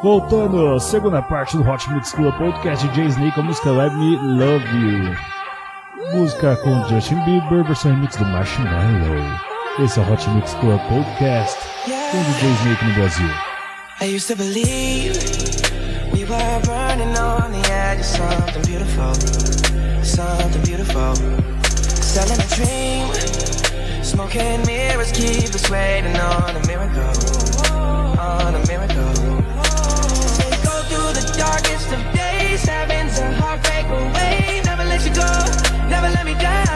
Voltando, segunda parte do Hot Mix Club Podcast Jay Snake a música Let Me Love You. Música com Justin Bieber, versão remix do Marshmallow. Esse é o Hot Mix Club Podcast com o DJ Snake no Brasil. I used to believe we were burning on the edge of something beautiful, something beautiful. Selling a dream, smoking mirrors keep us waiting on a miracle, on a miracle. Of a heartbreak away. Never let you go, never let me down.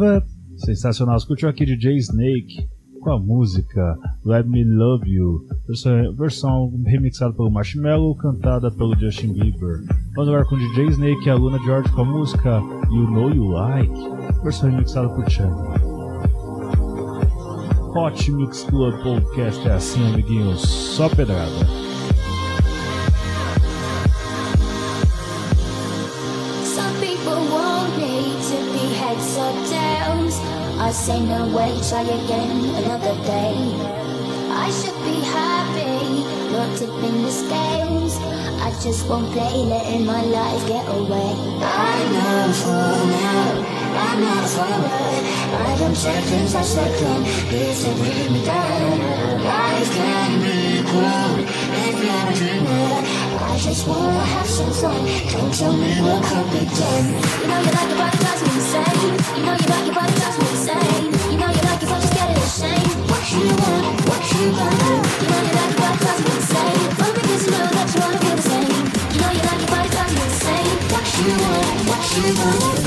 Up. Sensacional. Escutou aqui DJ Snake com a música Let Me Love You, versão, versão remixada pelo Marshmello, cantada pelo Justin Bieber. Vamos agora com DJ Snake e a Luna George com a música You Know You Like, versão remixada por Chan. Hot Mix Club Podcast é assim, amiguinhos, só pedrada. I say no way, try again another day. I should be happy, not tipping the scales. I just won't play, letting my life get away. I know for now, I'm not forward. I don't check things as they come, please don't bring me down. Life can be cruel if you're a dreamer. I just wanna have some fun. Don't tell me what could be done. You know you like your body drives me insane. You know you like your body drives me insane. You know you like it, so just get it ashamed. What you want, what you want. You know you like your body drives me insane. Only because you know that you wanna feel the same. You know you like your body drives me insane. What you want, what you want.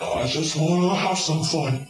I just wanna have some fun.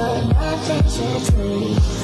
but nothing to prove.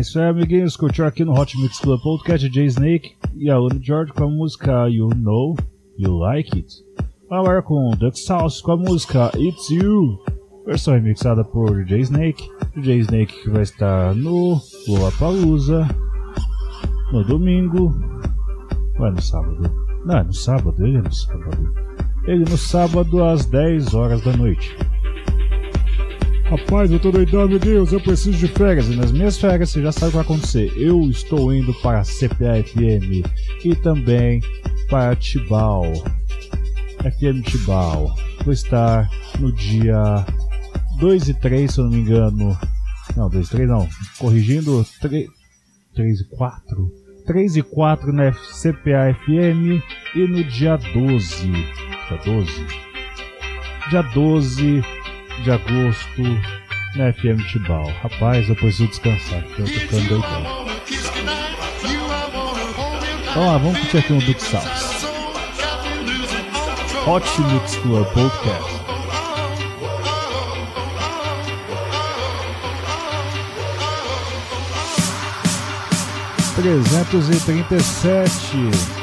Isso aí, amiguinhos. Curtiu aqui no Hot Mix Club Podcast Jay Snake e a Luna George com a música You Know You Like It. Agora com Duck Sauce com a música It's You, versão remixada por Jay Snake. Jay Snake que vai estar no Lollapalooza no domingo. Ou é no sábado? Não, é no sábado, ele é no sábado. Ele no sábado às 10 horas da noite. Rapaz, eu tô doidão, meu Deus, eu preciso de férias. E nas minhas férias você já sabe o que vai acontecer. Eu estou indo para a CPA FM e também para Tibau. FM Tibau. Vou estar no dia 2 e 3, se eu não me engano. Não, 2 e 3 não. Corrigindo, 3, 3 e 4. 3 e 4 na CPA FM e no dia 12. Dia 12? Dia 12 de agosto na FM Tibau. Rapaz, eu preciso descansar, porque eu tô ficando doidão. Vamos lá, vamos curtir aqui um Duke South. Hot Mix Club Podcast. Trezentos e trinta e sete.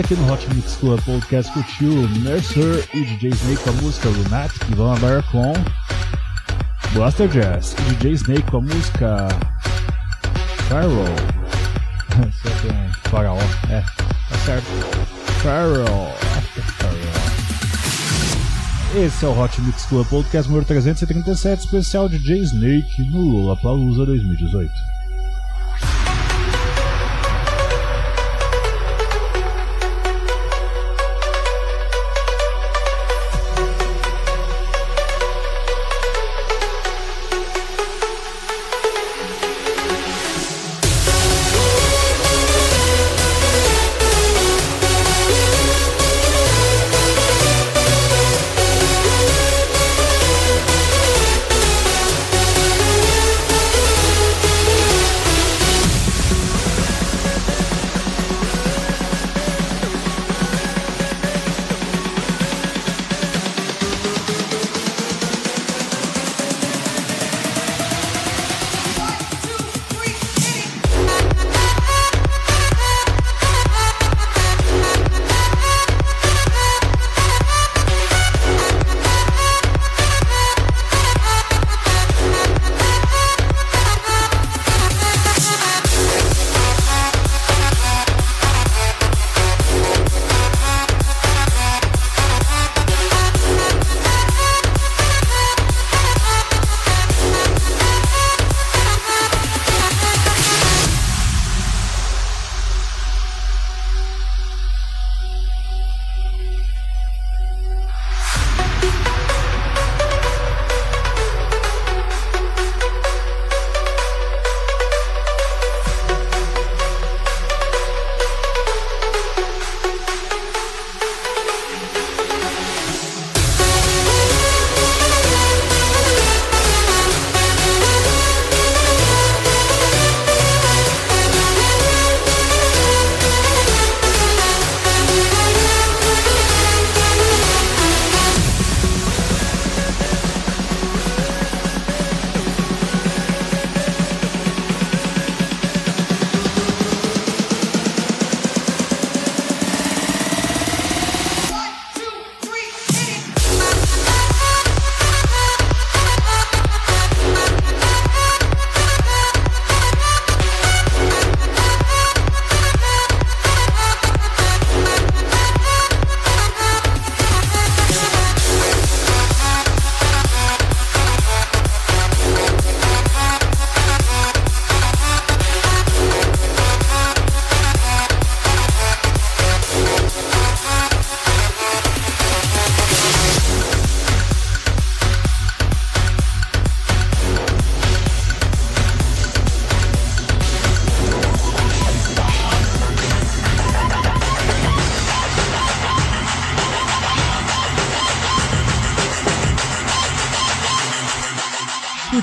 Aqui no Hot Mix Club Podcast curtiu Mercer e DJ Snake com a música Lunatic. Vamos agora com Blaster Jazz e DJ Snake com a música Pharaoh. Só tem um faraó, é, tá certo. Pharaoh. Esse é o Hot Mix Club Podcast número 337, especial DJ Snake no Lollapalooza 2018.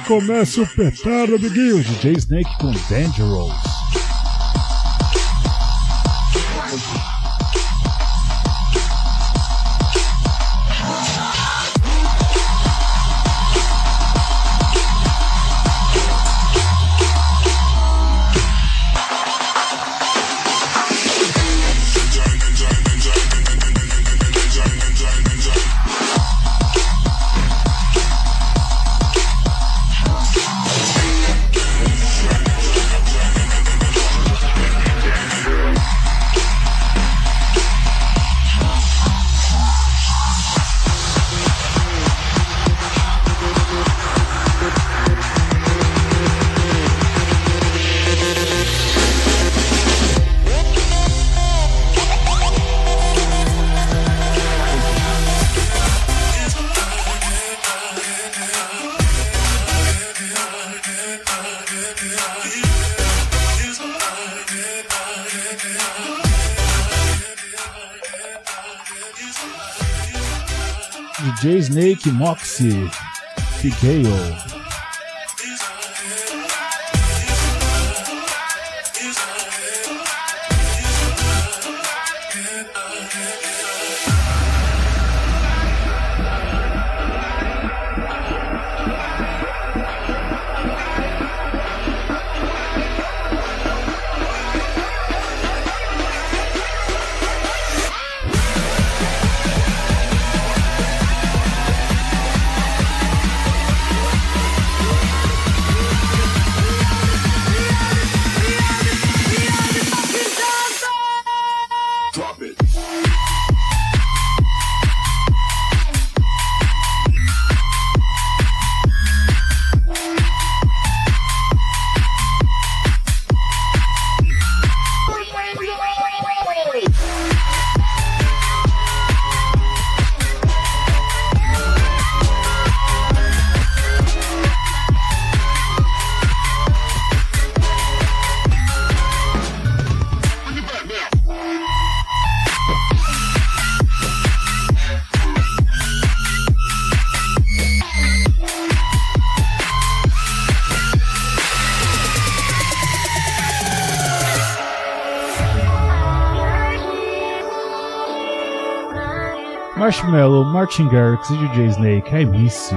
Começa o petardo, amiguinho. DJ Snake com Dangerous. Snake Moxie Drop it. Marshmello, Martin Garrix e DJ Snake. I miss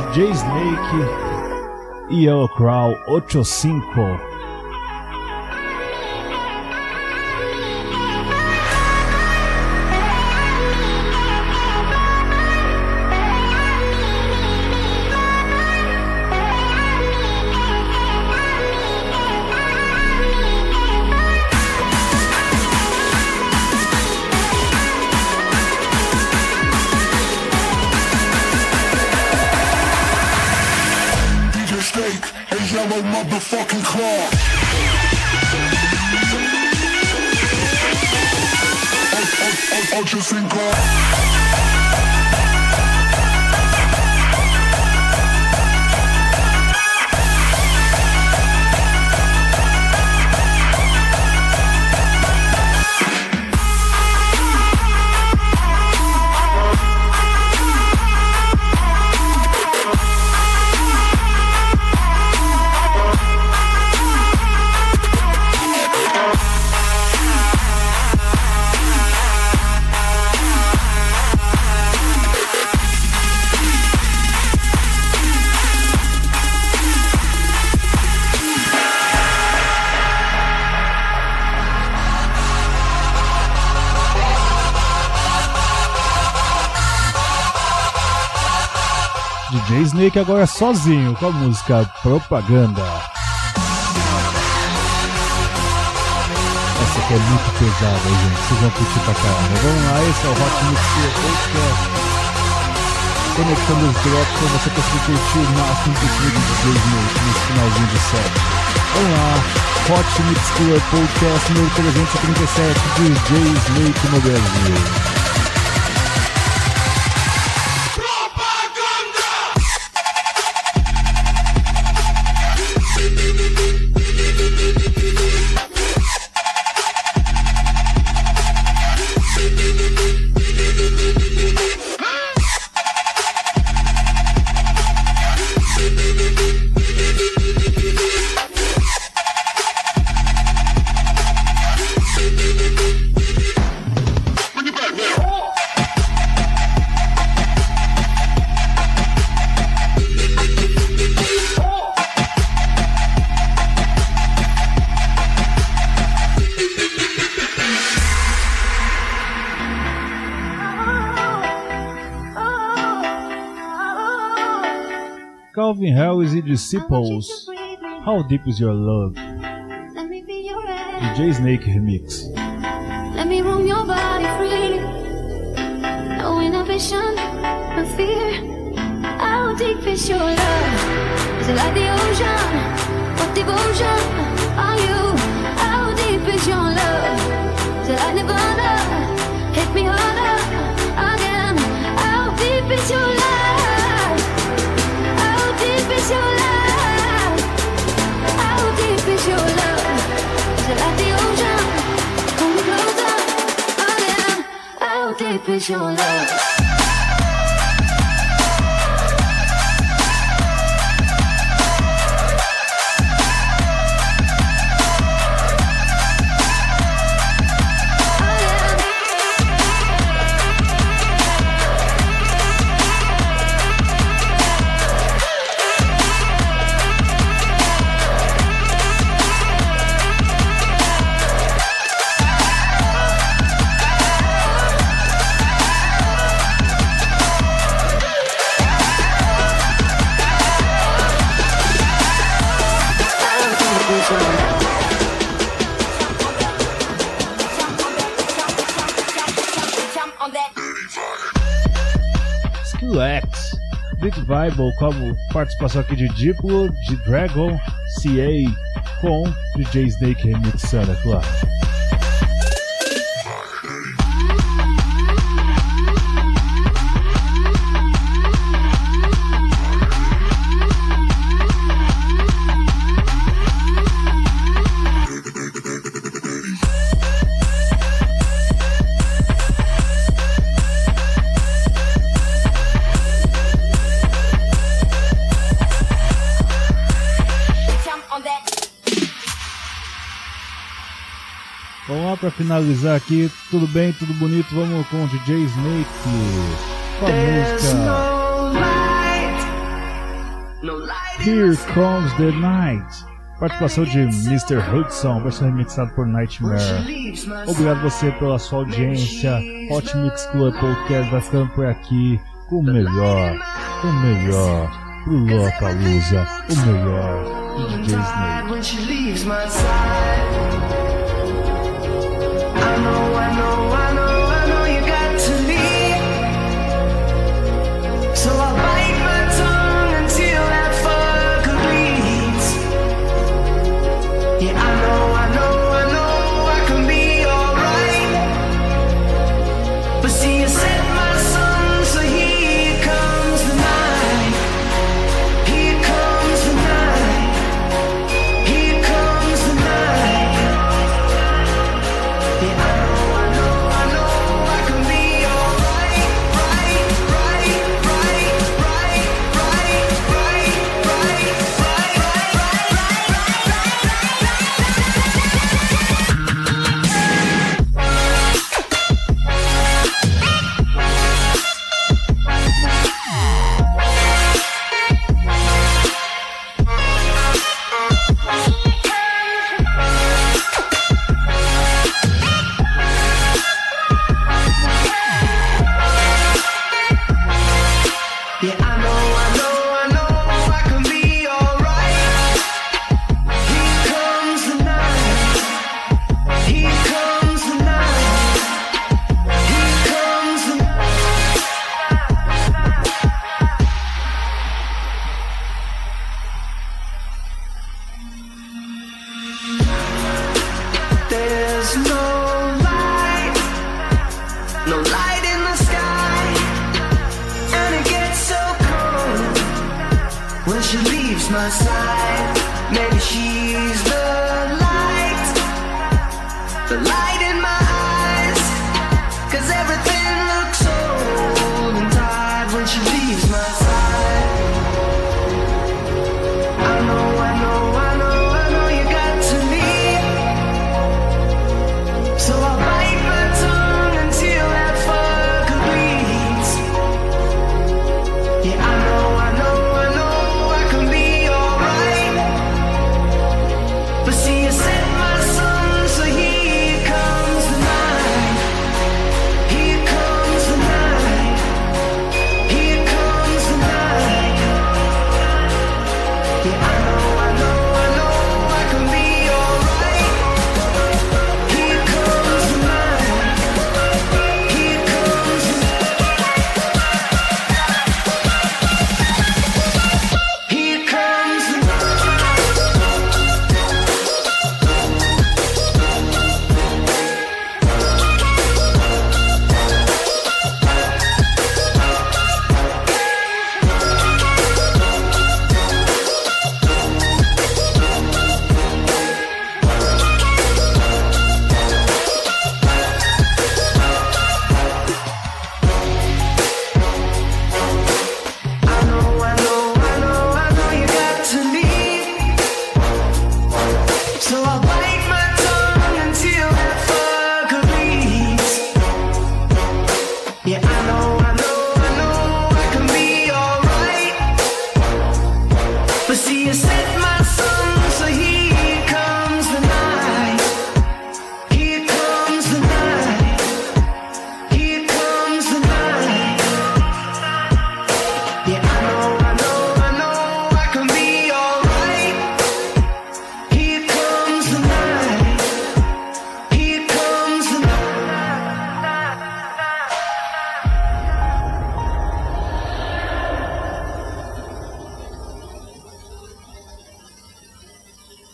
you. J Snake e Yellow Crow 85 Snake agora sozinho com a música Propaganda. Essa aqui é muito pesada, gente. Vocês vão curtir pra caramba. Vamos lá, esse é o Hot Mix Podcast. Conectando os drops pra você conseguir curtir o máximo possível de DJ Snake nesse finalzinho de set. Vamos lá, Hot Mix Club Podcast número 337, DJ Snake no Brasil. Calvin Harris e Disciples. How Deep Is Your Love? DJ Snake Remix. Let me roam your body freely. No inhibition, fear. How deep is your love? Is it like the ocean? What devotion Your love. Skill X. Big Bible como participação aqui de Diplo, de Dragon, CA com DJ Snake remixando, é claro. Pra finalizar aqui, tudo bem, tudo bonito, vamos com o DJ Snake com a música Here Comes the Night. Participação de Mr. Hudson, versão remixada por Nightmare. Obrigado você pela sua audiência. Hot Mix Club Podcast vai ficando por aqui com o melhor, o melhor pro Lollapalooza, o melhor DJ Snake. Know, I know,